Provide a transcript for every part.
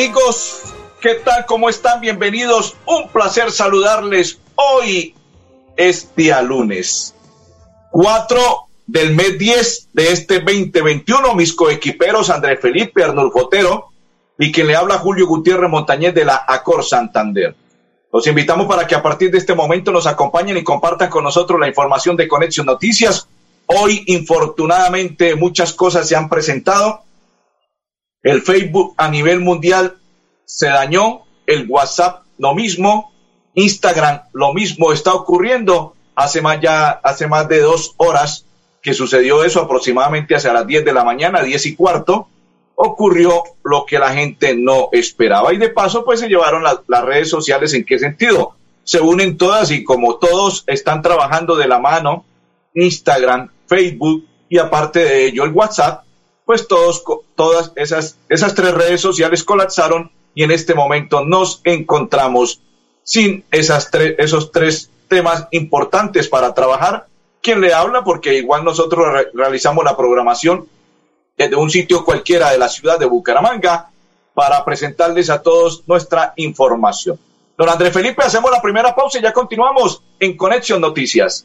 Amigos, ¿qué tal? ¿Cómo están? Bienvenidos. Un placer saludarles. Hoy es día lunes 4 del mes 10 de este 2021. Mis coequiperos Andrés Felipe Arnulfo Otero y quien le habla Julio Gutiérrez Montañez de la Acor Santander. Los invitamos para que a partir de este momento nos acompañen y compartan con nosotros la información de Conexión Noticias. Hoy, infortunadamente, muchas cosas se han presentado el Facebook a nivel mundial se dañó, el WhatsApp lo mismo, Instagram lo mismo está ocurriendo. Hace más ya, hace más de dos horas que sucedió eso, aproximadamente hacia las 10 de la mañana, 10 y cuarto, ocurrió lo que la gente no esperaba. Y de paso, pues se llevaron las redes sociales en qué sentido. Se unen todas y como todos están trabajando de la mano, Instagram, Facebook y aparte de ello el WhatsApp, pues todos, todas esas, esas tres redes sociales colapsaron y en este momento nos encontramos sin esas esos tres temas importantes para trabajar. ¿Quién le habla? Porque igual nosotros realizamos la programación desde un sitio cualquiera de la ciudad de Bucaramanga para presentarles a todos nuestra información. Don Andrés Felipe, hacemos la primera pausa y ya continuamos en Conexión Noticias.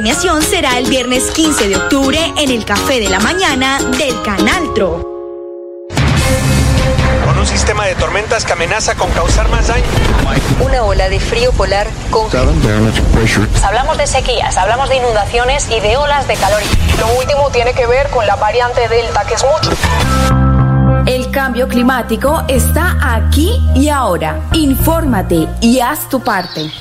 premiación será el viernes 15 de octubre en el Café de la Mañana del Canal Tro. Con un sistema de tormentas que amenaza con causar más daño. Una ola de frío polar con... Hablamos de sequías, hablamos de inundaciones y de olas de calor. Lo último tiene que ver con la variante Delta, que es mucho. El cambio climático está aquí y ahora. Infórmate y haz tu parte.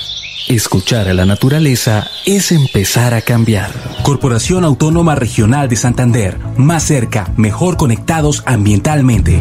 Escuchar a la naturaleza es empezar a cambiar. Corporación Autónoma Regional de Santander. Más cerca, mejor conectados ambientalmente.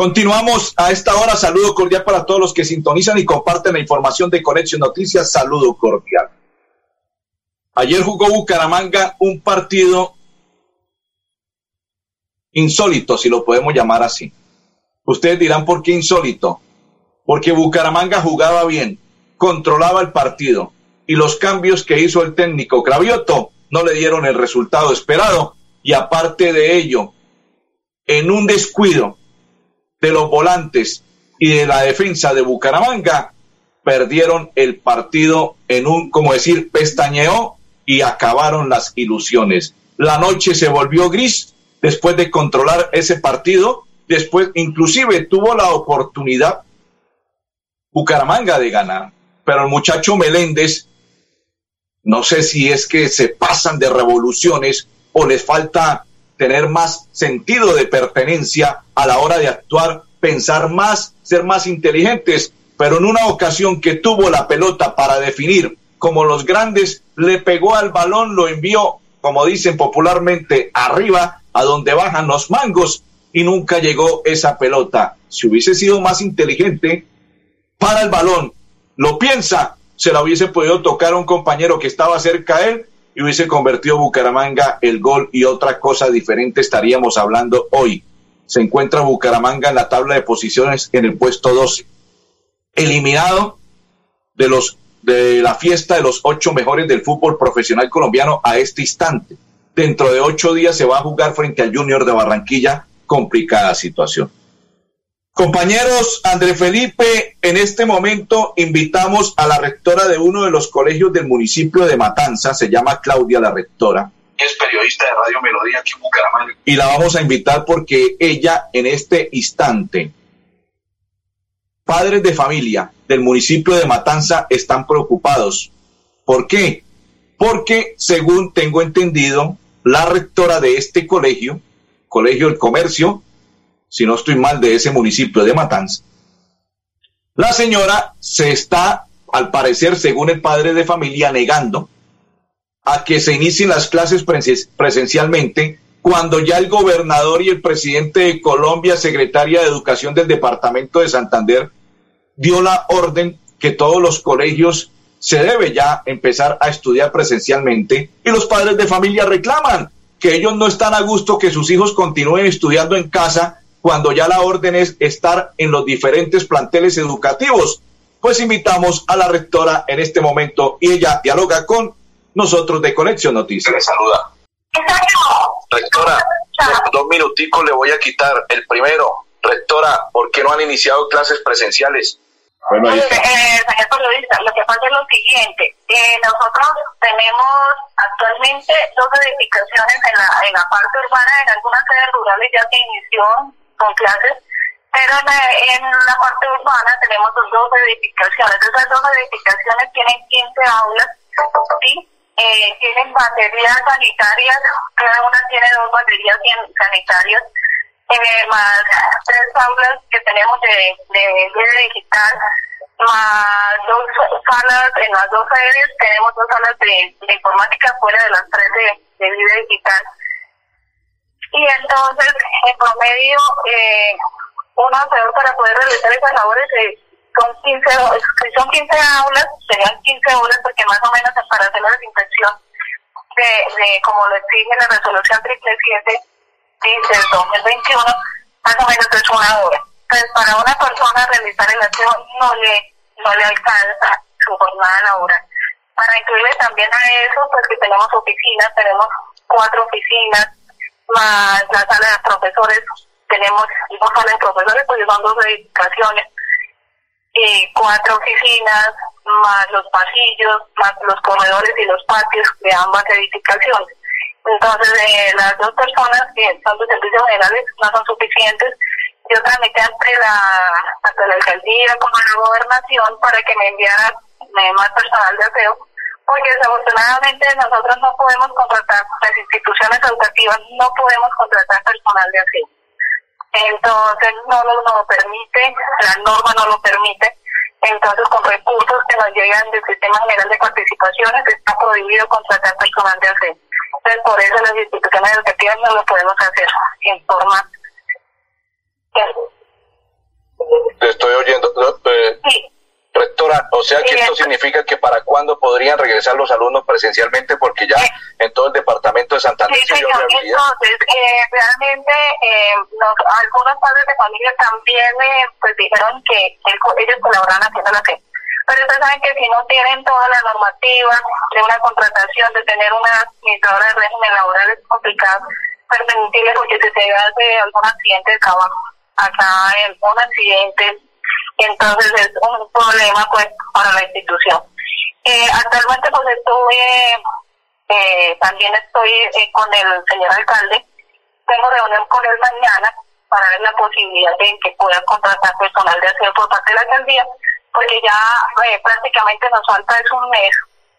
Continuamos a esta hora. Saludo cordial para todos los que sintonizan y comparten la información de Conexión Noticias. Saludo cordial. Ayer jugó Bucaramanga un partido insólito, si lo podemos llamar así. Ustedes dirán por qué insólito. Porque Bucaramanga jugaba bien, controlaba el partido y los cambios que hizo el técnico Cravioto no le dieron el resultado esperado. Y aparte de ello, en un descuido de los volantes y de la defensa de Bucaramanga, perdieron el partido en un, como decir, pestañeo y acabaron las ilusiones. La noche se volvió gris después de controlar ese partido, después inclusive tuvo la oportunidad Bucaramanga de ganar, pero el muchacho Meléndez, no sé si es que se pasan de revoluciones o les falta tener más sentido de pertenencia a la hora de actuar, pensar más, ser más inteligentes, pero en una ocasión que tuvo la pelota para definir como los grandes, le pegó al balón, lo envió, como dicen popularmente, arriba, a donde bajan los mangos, y nunca llegó esa pelota. Si hubiese sido más inteligente, para el balón, lo piensa, se la hubiese podido tocar a un compañero que estaba cerca a él y hubiese convertido Bucaramanga el gol y otra cosa diferente estaríamos hablando hoy. Se encuentra Bucaramanga en la tabla de posiciones en el puesto 12. Eliminado de los de la fiesta de los ocho mejores del fútbol profesional colombiano a este instante. Dentro de ocho días se va a jugar frente al Junior de Barranquilla. Complicada situación. Compañeros, André Felipe, en este momento invitamos a la rectora de uno de los colegios del municipio de Matanza, se llama Claudia la rectora. Es periodista de Radio Melodía aquí en Bucaramanga. Y la vamos a invitar porque ella en este instante, padres de familia del municipio de Matanza están preocupados. ¿Por qué? Porque según tengo entendido, la rectora de este colegio, Colegio del Comercio, si no estoy mal, de ese municipio de Matanza. La señora se está, al parecer, según el padre de familia, negando a que se inicien las clases presencialmente cuando ya el gobernador y el presidente de Colombia, secretaria de Educación del Departamento de Santander, dio la orden que todos los colegios se debe ya empezar a estudiar presencialmente y los padres de familia reclaman que ellos no están a gusto que sus hijos continúen estudiando en casa cuando ya la orden es estar en los diferentes planteles educativos. Pues invitamos a la rectora en este momento y ella dialoga con nosotros de Conexión Noticias. Le saluda. Rectora, dos minuticos le voy a quitar. El primero, rectora, ¿por qué no han iniciado clases presenciales? Bueno, eh, señor periodista, lo que pasa es lo siguiente. Eh, nosotros tenemos actualmente dos edificaciones en la, en la parte urbana, en algunas áreas rurales ya se inició con clases, pero en la, parte urbana tenemos dos edificaciones. Esas dos edificaciones tienen 15 aulas, ¿sí? Eh, tienen baterías sanitarias, cada una tiene dos baterías sanitarias, eh, más tres aulas que tenemos de, de, de digital, más dos salas, en las dos sedes tenemos dos salas de, de informática fuera de las tres de, de vida digital y entonces en promedio eh, un asesor para poder realizar esas labores eh, son 15 son 15 aulas serían 15 horas porque más o menos para hacer la desinfección de, de como lo exige la resolución 337 dice el 2021 más o menos es una hora. Entonces para una persona realizar el aseo no le no le alcanza su jornada laboral. Para incluirle también a eso pues que tenemos oficinas tenemos cuatro oficinas más la sala de profesores, tenemos dos salas de profesores, pues son dos edificaciones, y cuatro oficinas, más los pasillos, más los corredores y los patios de ambas edificaciones. Entonces, eh, las dos personas que son de servicios generales no son suficientes. Yo tramité ante la, ante la alcaldía como la gobernación para que me enviaran más personal de aseo porque desafortunadamente nosotros no podemos contratar, las instituciones educativas no podemos contratar personal de así. Entonces no lo, no lo permite, la norma no lo permite. Entonces con recursos que nos llegan del Sistema General de Participaciones está prohibido contratar personal de así. Entonces por eso las instituciones educativas no lo podemos hacer en forma... Te estoy oyendo. Eh, sí. O sea que esto significa que para cuándo podrían regresar los alumnos presencialmente porque ya en todo el departamento de Santander sí, señor. Entonces, eh, realmente eh, algunos padres de familia también eh, pues dijeron que ellos colaboran haciendo la que pero ustedes saben que si no tienen toda la normativa de una contratación, de tener una administradora de régimen laboral es complicado permitirle porque si se hace algún accidente de trabajo, acá en un accidente, entonces es un problema pues para la institución. Eh, actualmente pues estuve, eh, también estoy eh, con el señor alcalde, tengo reunión con él mañana para ver la posibilidad de que pueda contratar personal de aseo por parte de la alcaldía porque ya eh, prácticamente nos falta es un mes,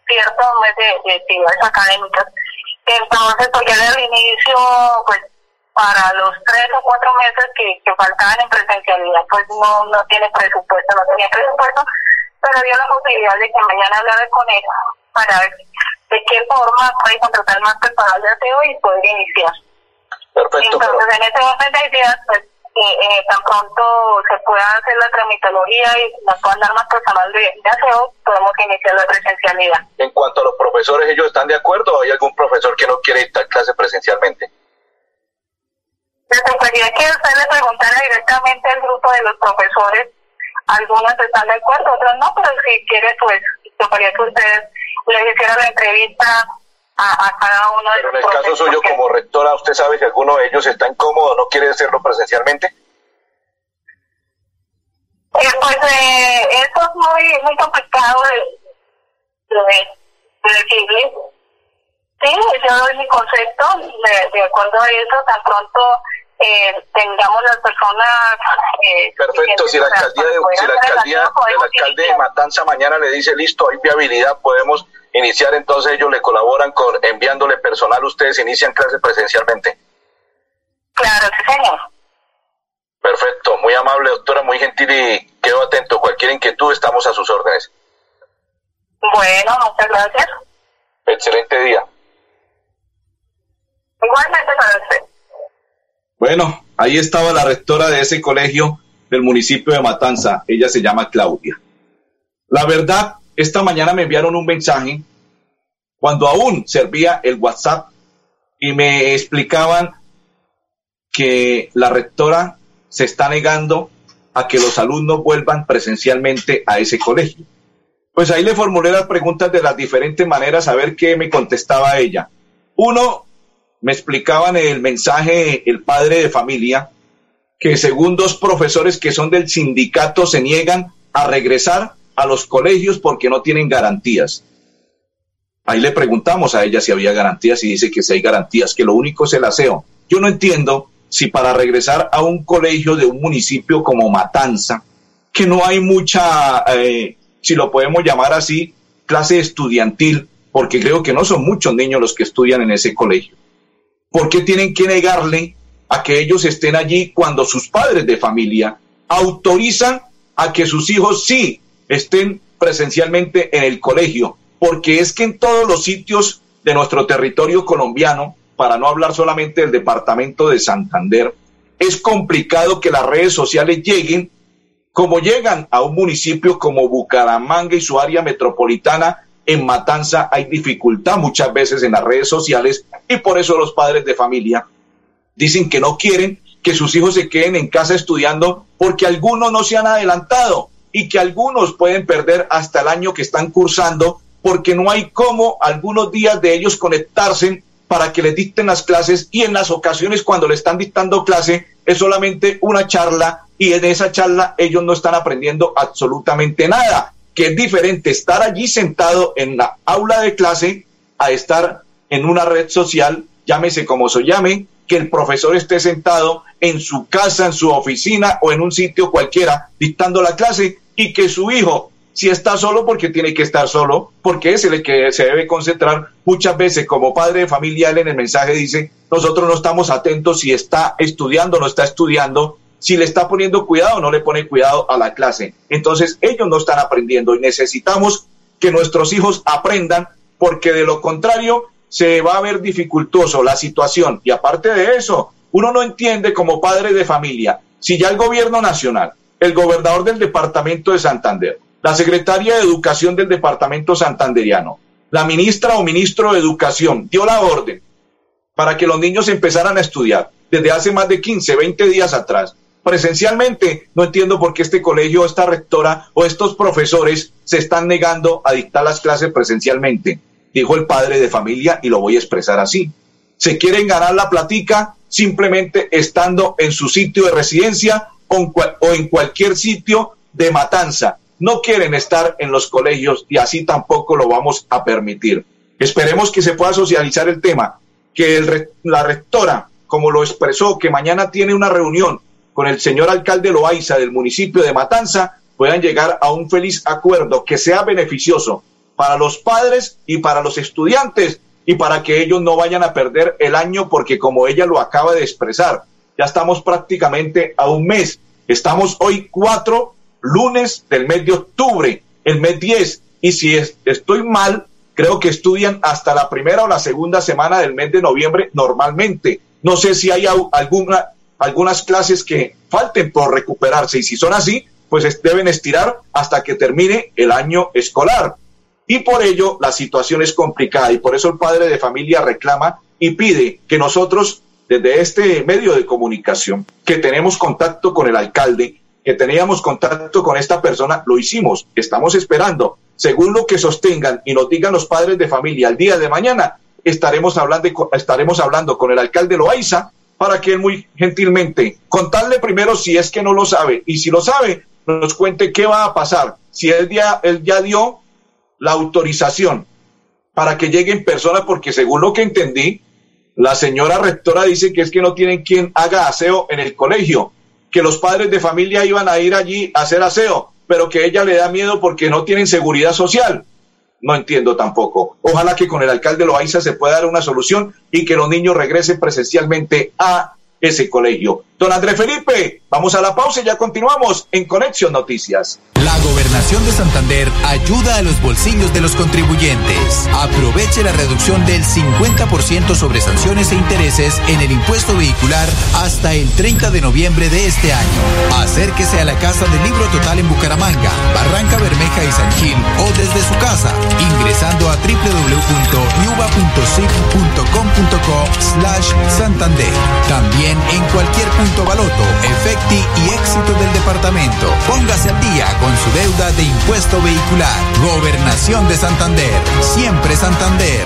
cierto, un mes de, actividades académicas. Entonces, pues desde el inicio, pues para los tres o cuatro meses que, que faltaban en presencialidad, pues no, no tiene presupuesto, no tenía presupuesto, pero dio la posibilidad de que mañana hablara con él para ver de qué forma puede contratar más personal de aseo y poder iniciar. Perfecto. Entonces, en ese orden de ideas, pues eh, tan pronto se pueda hacer la tramitología y nos puedan dar más personal de, de aseo, podemos iniciar la presencialidad. En cuanto a los profesores, ¿ellos están de acuerdo o hay algún profesor que no quiere dictar clase presencialmente? Me gustaría que usted le preguntara directamente al grupo de los profesores. Algunos están de acuerdo, otros no, pero si quiere, pues, gustaría que ustedes les hicieran la entrevista a, cada uno de Pero en el caso suyo como rectora, ¿usted sabe si alguno de ellos está incómodo, no quiere hacerlo presencialmente? Eh, pues eh, eso es muy, muy complicado de, de, decirle. Sí, yo doy mi concepto, de, acuerdo a eso, tan pronto eh, tengamos las personas... Eh, Perfecto, si la alcaldía, de, si la alcaldía, el alcalde de Matanza mañana le dice, listo, hay viabilidad, podemos iniciar, entonces ellos le colaboran con enviándole personal, ustedes inician clase presencialmente. Claro, sí, señor. Perfecto, muy amable doctora, muy gentil y quedo atento. Cualquier inquietud, estamos a sus órdenes. Bueno, muchas gracias. Excelente día. Igualmente para usted. Bueno, ahí estaba la rectora de ese colegio del municipio de Matanza. Ella se llama Claudia. La verdad, esta mañana me enviaron un mensaje cuando aún servía el WhatsApp y me explicaban que la rectora se está negando a que los alumnos vuelvan presencialmente a ese colegio. Pues ahí le formulé las preguntas de las diferentes maneras a ver qué me contestaba ella. Uno, me explicaban el mensaje el padre de familia que según dos profesores que son del sindicato se niegan a regresar a los colegios porque no tienen garantías. Ahí le preguntamos a ella si había garantías y dice que si hay garantías, que lo único es el aseo. Yo no entiendo si para regresar a un colegio de un municipio como Matanza, que no hay mucha, eh, si lo podemos llamar así, clase estudiantil, porque creo que no son muchos niños los que estudian en ese colegio. ¿Por qué tienen que negarle a que ellos estén allí cuando sus padres de familia autorizan a que sus hijos sí estén presencialmente en el colegio, porque es que en todos los sitios de nuestro territorio colombiano, para no hablar solamente del departamento de Santander, es complicado que las redes sociales lleguen como llegan a un municipio como Bucaramanga y su área metropolitana. En Matanza hay dificultad muchas veces en las redes sociales y por eso los padres de familia dicen que no quieren que sus hijos se queden en casa estudiando porque algunos no se han adelantado y que algunos pueden perder hasta el año que están cursando porque no hay cómo algunos días de ellos conectarse para que les dicten las clases y en las ocasiones cuando le están dictando clase es solamente una charla y en esa charla ellos no están aprendiendo absolutamente nada, que es diferente estar allí sentado en la aula de clase a estar en una red social, llámese como se llame, que el profesor esté sentado en su casa, en su oficina o en un sitio cualquiera dictando la clase y que su hijo, si está solo, porque tiene que estar solo, porque es el que se debe concentrar. Muchas veces, como padre de familia, él en el mensaje dice, nosotros no estamos atentos si está estudiando o no está estudiando, si le está poniendo cuidado o no le pone cuidado a la clase. Entonces, ellos no están aprendiendo y necesitamos que nuestros hijos aprendan, porque de lo contrario, se va a ver dificultoso la situación. Y aparte de eso, uno no entiende como padre de familia, si ya el gobierno nacional el gobernador del departamento de Santander, la secretaria de Educación del Departamento Santanderiano, la ministra o ministro de Educación dio la orden para que los niños empezaran a estudiar desde hace más de 15, 20 días atrás. Presencialmente, no entiendo por qué este colegio, esta rectora o estos profesores se están negando a dictar las clases presencialmente, dijo el padre de familia y lo voy a expresar así. Se quieren ganar la platica simplemente estando en su sitio de residencia o en cualquier sitio de matanza. No quieren estar en los colegios y así tampoco lo vamos a permitir. Esperemos que se pueda socializar el tema, que la rectora, como lo expresó, que mañana tiene una reunión con el señor alcalde Loaiza del municipio de Matanza, puedan llegar a un feliz acuerdo que sea beneficioso para los padres y para los estudiantes y para que ellos no vayan a perder el año porque como ella lo acaba de expresar, ya estamos prácticamente a un mes. Estamos hoy cuatro lunes del mes de octubre, el mes 10. Y si estoy mal, creo que estudian hasta la primera o la segunda semana del mes de noviembre normalmente. No sé si hay alguna, algunas clases que falten por recuperarse y si son así, pues deben estirar hasta que termine el año escolar. Y por ello la situación es complicada y por eso el padre de familia reclama y pide que nosotros, desde este medio de comunicación, que tenemos contacto con el alcalde, que teníamos contacto con esta persona, lo hicimos. Estamos esperando. Según lo que sostengan y nos digan los padres de familia el día de mañana, estaremos hablando, estaremos hablando con el alcalde Loaiza para que él muy gentilmente contarle primero si es que no lo sabe y si lo sabe, nos cuente qué va a pasar. Si él ya, él ya dio la autorización para que lleguen personas, porque según lo que entendí, la señora rectora dice que es que no tienen quien haga aseo en el colegio, que los padres de familia iban a ir allí a hacer aseo, pero que ella le da miedo porque no tienen seguridad social. No entiendo tampoco. Ojalá que con el alcalde Loaiza se pueda dar una solución y que los niños regresen presencialmente a ese colegio. Don Andrés Felipe, vamos a la pausa y ya continuamos en Conexión Noticias. La gobernación de Santander ayuda a los bolsillos de los contribuyentes. Aproveche la reducción del 50% sobre sanciones e intereses en el impuesto vehicular hasta el 30 de noviembre de este año. Acérquese a la Casa del Libro Total en Bucaramanga, Barranca Bermeja y San Gil o desde su casa ingresando a www.yuba.cic.com.co slash Santander. También en cualquier punto baloto, efecti y éxito del departamento. Póngase al día con su deuda de impuesto vehicular. Gobernación de Santander. Siempre Santander.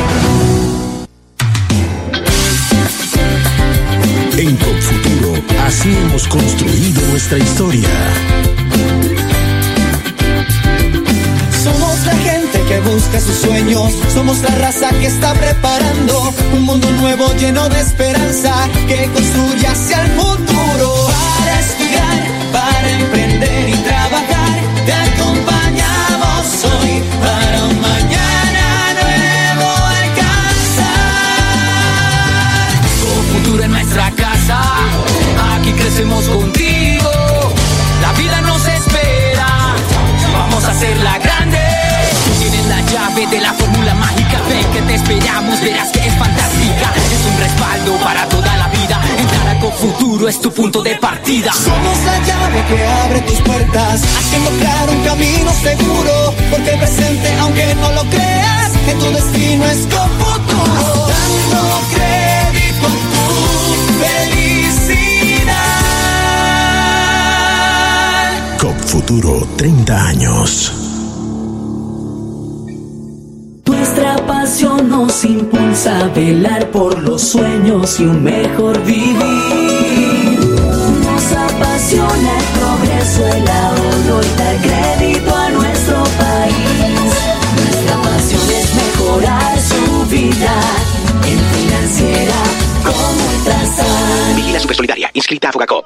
Así hemos construido nuestra historia. Somos la gente que busca sus sueños, somos la raza que está preparando un mundo nuevo lleno de esperanza que construye Futuro es tu punto de partida. Somos la llave que abre tus puertas, haciendo claro un camino seguro. Porque el presente, aunque no lo creas, que tu destino es con futuro. Dando crédito a tu felicidad. COP Futuro 30 años. Nuestra pasión nos impulsa a velar por los sueños y un mejor vivir. El ahorro y dar crédito a nuestro país. Nuestra pasión es mejorar su vida en financiera como Ultrasan. Vigila Supersolidaria, inscrita a Fogacop.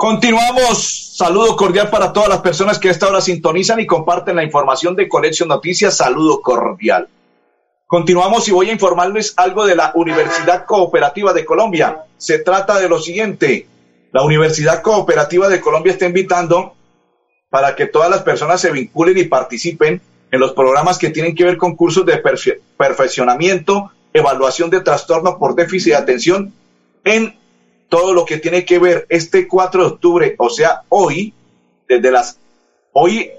Continuamos. Saludo cordial para todas las personas que a esta hora sintonizan y comparten la información de Conexión Noticias. Saludo cordial. Continuamos y voy a informarles algo de la Universidad Cooperativa de Colombia. Se trata de lo siguiente. La Universidad Cooperativa de Colombia está invitando para que todas las personas se vinculen y participen en los programas que tienen que ver con cursos de perfeccionamiento, evaluación de trastorno por déficit de atención en todo lo que tiene que ver este 4 de octubre, o sea, hoy, desde las, hoy,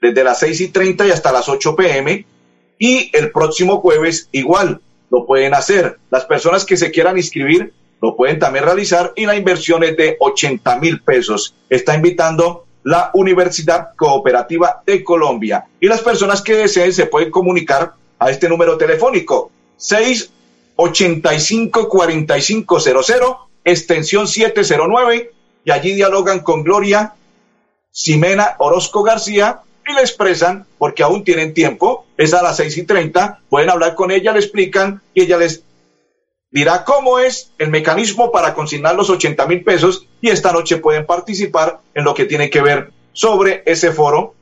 desde las 6 y 30 y hasta las 8 pm, y el próximo jueves igual, lo pueden hacer. Las personas que se quieran inscribir lo pueden también realizar y la inversión es de 80 mil pesos. Está invitando la Universidad Cooperativa de Colombia. Y las personas que deseen se pueden comunicar a este número telefónico 685 4500 extensión 709 y allí dialogan con Gloria Ximena Orozco García y le expresan, porque aún tienen tiempo, es a las seis y treinta, pueden hablar con ella, le explican y ella les dirá cómo es el mecanismo para consignar los 80 mil pesos y esta noche pueden participar en lo que tiene que ver sobre ese foro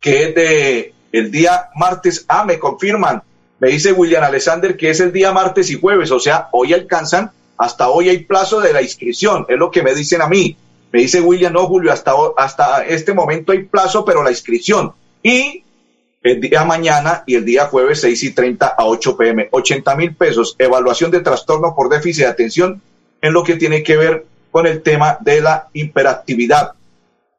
que es de el día martes. Ah, me confirman, me dice William Alexander que es el día martes y jueves, o sea, hoy alcanzan, hasta hoy hay plazo de la inscripción, es lo que me dicen a mí. Me dice William, no, Julio, hasta, hasta este momento hay plazo, pero la inscripción. Y el día mañana y el día jueves 6 y 30 a 8 pm. 80 mil pesos, evaluación de trastorno por déficit de atención en lo que tiene que ver con el tema de la hiperactividad.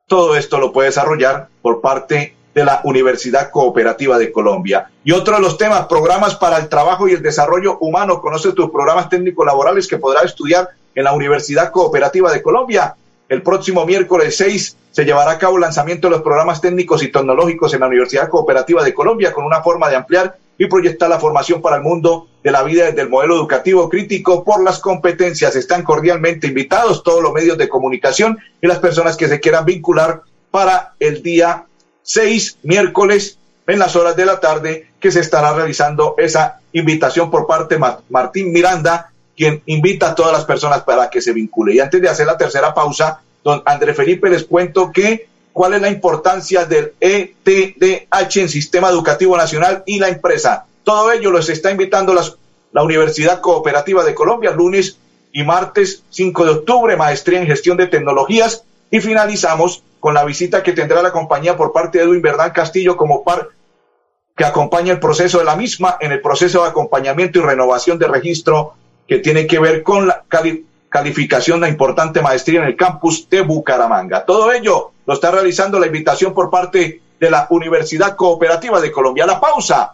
Todo esto lo puede desarrollar por parte de la Universidad Cooperativa de Colombia. Y otro de los temas, programas para el trabajo y el desarrollo humano. Conoce tus programas técnicos laborales que podrás estudiar en la Universidad Cooperativa de Colombia. El próximo miércoles 6 se llevará a cabo el lanzamiento de los programas técnicos y tecnológicos en la Universidad Cooperativa de Colombia con una forma de ampliar y proyectar la formación para el mundo de la vida desde el modelo educativo crítico por las competencias. Están cordialmente invitados todos los medios de comunicación y las personas que se quieran vincular para el día 6, miércoles, en las horas de la tarde, que se estará realizando esa invitación por parte de Martín Miranda quien invita a todas las personas para que se vincule. Y antes de hacer la tercera pausa, don André Felipe, les cuento que cuál es la importancia del ETDH en Sistema Educativo Nacional y la empresa. Todo ello los está invitando las, la Universidad Cooperativa de Colombia, lunes y martes 5 de octubre, maestría en gestión de tecnologías, y finalizamos con la visita que tendrá la compañía por parte de Edwin Verdán Castillo como par que acompaña el proceso de la misma en el proceso de acompañamiento y renovación de registro que tiene que ver con la calificación, la importante maestría en el campus de Bucaramanga. Todo ello lo está realizando la invitación por parte de la Universidad Cooperativa de Colombia. La pausa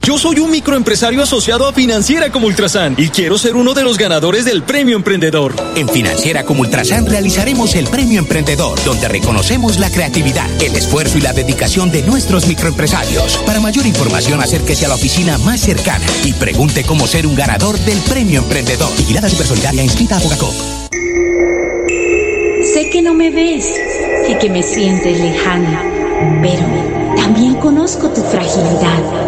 Yo soy un microempresario asociado a Financiera como Ultrasan y quiero ser uno de los ganadores del Premio Emprendedor. En Financiera como Ultrasan realizaremos el Premio Emprendedor, donde reconocemos la creatividad, el esfuerzo y la dedicación de nuestros microempresarios. Para mayor información, acérquese a la oficina más cercana y pregunte cómo ser un ganador del Premio Emprendedor. Vigilada Supersolidaria inscrita a Bogacop. Sé que no me ves y que me sientes lejana, pero también conozco tu fragilidad.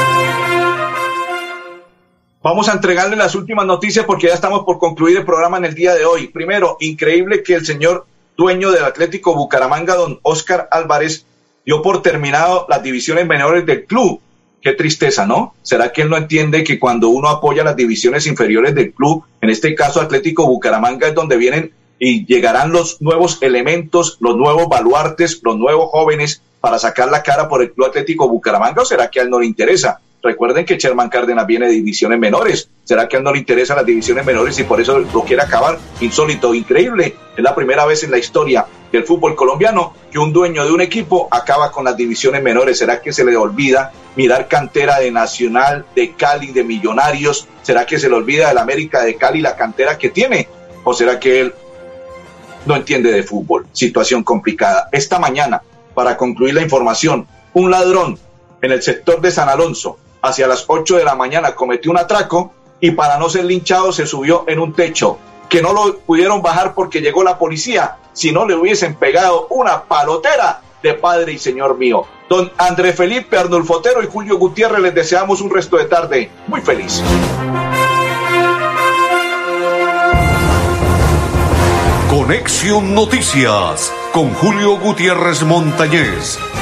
Vamos a entregarle las últimas noticias porque ya estamos por concluir el programa en el día de hoy. Primero, increíble que el señor dueño del Atlético Bucaramanga, don Oscar Álvarez, dio por terminado las divisiones menores del club. Qué tristeza, ¿no? ¿Será que él no entiende que cuando uno apoya las divisiones inferiores del club, en este caso Atlético Bucaramanga, es donde vienen y llegarán los nuevos elementos, los nuevos baluartes, los nuevos jóvenes para sacar la cara por el Club Atlético Bucaramanga o será que a él no le interesa? Recuerden que Sherman Cárdenas viene de divisiones menores. ¿Será que a él no le interesan las divisiones menores y por eso lo quiere acabar? Insólito, increíble. Es la primera vez en la historia del fútbol colombiano que un dueño de un equipo acaba con las divisiones menores. ¿Será que se le olvida mirar cantera de Nacional, de Cali, de Millonarios? ¿Será que se le olvida del América de Cali la cantera que tiene? ¿O será que él no entiende de fútbol? Situación complicada. Esta mañana, para concluir la información, un ladrón en el sector de San Alonso hacia las 8 de la mañana cometió un atraco y para no ser linchado se subió en un techo que no lo pudieron bajar porque llegó la policía, si no le hubiesen pegado una palotera de padre y señor mío. Don André Felipe Arnulfotero y Julio Gutiérrez les deseamos un resto de tarde muy feliz. Conexión Noticias con Julio Gutiérrez Montañez.